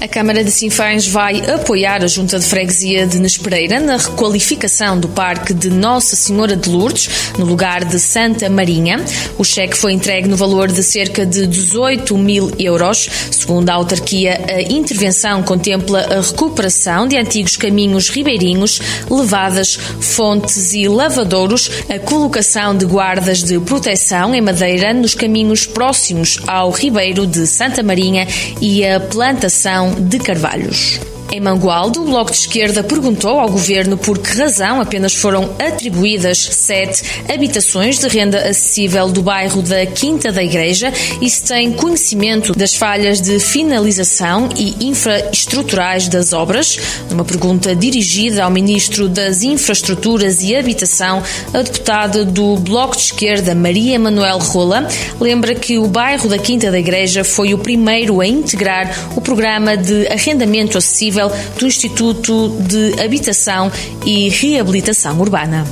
A Câmara de Sinfães vai apoiar a Junta de Freguesia de Nespereira na requalificação do Parque de Nossa Senhora de Lourdes, no lugar de Santa Marinha. O cheque foi entregue no valor de cerca de 18 mil euros. Segundo a autarquia, a intervenção contempla a recuperação de antigos caminhos ribeirinhos, levadas, fontes e lavadouros, a colocação de guardas de proteção em madeira nos caminhos próximos ao Ribeiro de Santa Marinha e a plantação de Carvalhos. Em Mangualdo, o Bloco de Esquerda perguntou ao governo por que razão apenas foram atribuídas sete habitações de renda acessível do bairro da Quinta da Igreja e se tem conhecimento das falhas de finalização e infraestruturais das obras. Numa pergunta dirigida ao Ministro das Infraestruturas e Habitação, a deputada do Bloco de Esquerda, Maria Manuel Rola, lembra que o bairro da Quinta da Igreja foi o primeiro a integrar o programa de arrendamento acessível do Instituto de Habitação e Reabilitação Urbana.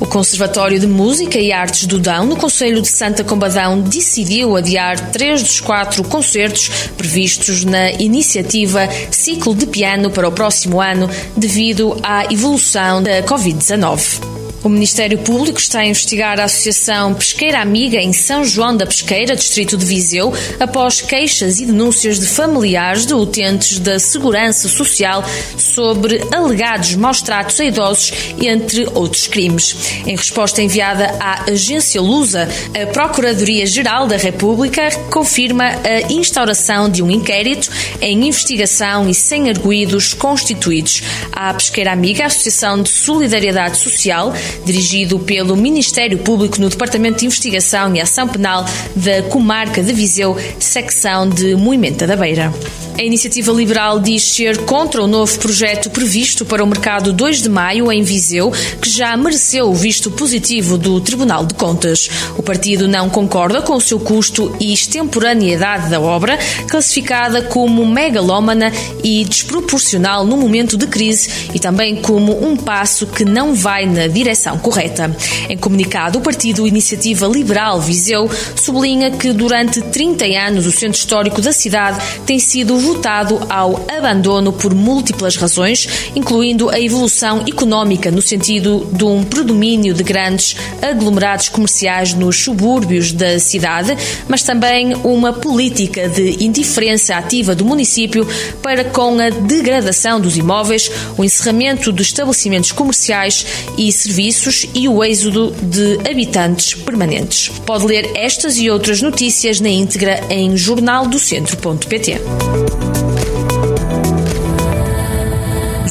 O Conservatório de Música e Artes do Dão, no Conselho de Santa Combadão, decidiu adiar três dos quatro concertos previstos na iniciativa Ciclo de Piano para o próximo ano, devido à evolução da Covid-19. O Ministério Público está a investigar a Associação Pesqueira Amiga em São João da Pesqueira, distrito de Viseu, após queixas e denúncias de familiares de utentes da Segurança Social sobre alegados maus-tratos a idosos, entre outros crimes. Em resposta enviada à agência Lusa, a Procuradoria-Geral da República confirma a instauração de um inquérito em investigação e sem arguídos constituídos. A Pesqueira Amiga, Associação de Solidariedade Social, dirigido pelo Ministério Público no Departamento de Investigação e Ação Penal da Comarca de Viseu, secção de Moimenta da Beira. A iniciativa liberal diz ser contra o novo projeto previsto para o mercado 2 de maio em Viseu, que já mereceu o visto positivo do Tribunal de Contas. O partido não concorda com o seu custo e extemporaneidade da obra, classificada como megalómana e desproporcional no momento de crise e também como um passo que não vai na direção correta. Em comunicado, o partido Iniciativa Liberal Viseu sublinha que durante 30 anos o centro histórico da cidade tem sido votado ao abandono por múltiplas razões, incluindo a evolução económica no sentido de um predomínio de grandes aglomerados comerciais nos subúrbios da cidade, mas também uma política de indiferença ativa do município para com a degradação dos imóveis, o encerramento de estabelecimentos comerciais e serviços e o êxodo de habitantes permanentes. Pode ler estas e outras notícias na íntegra em jornaldocentro.pt.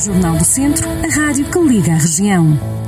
Jornal do Centro, a rádio que liga a região.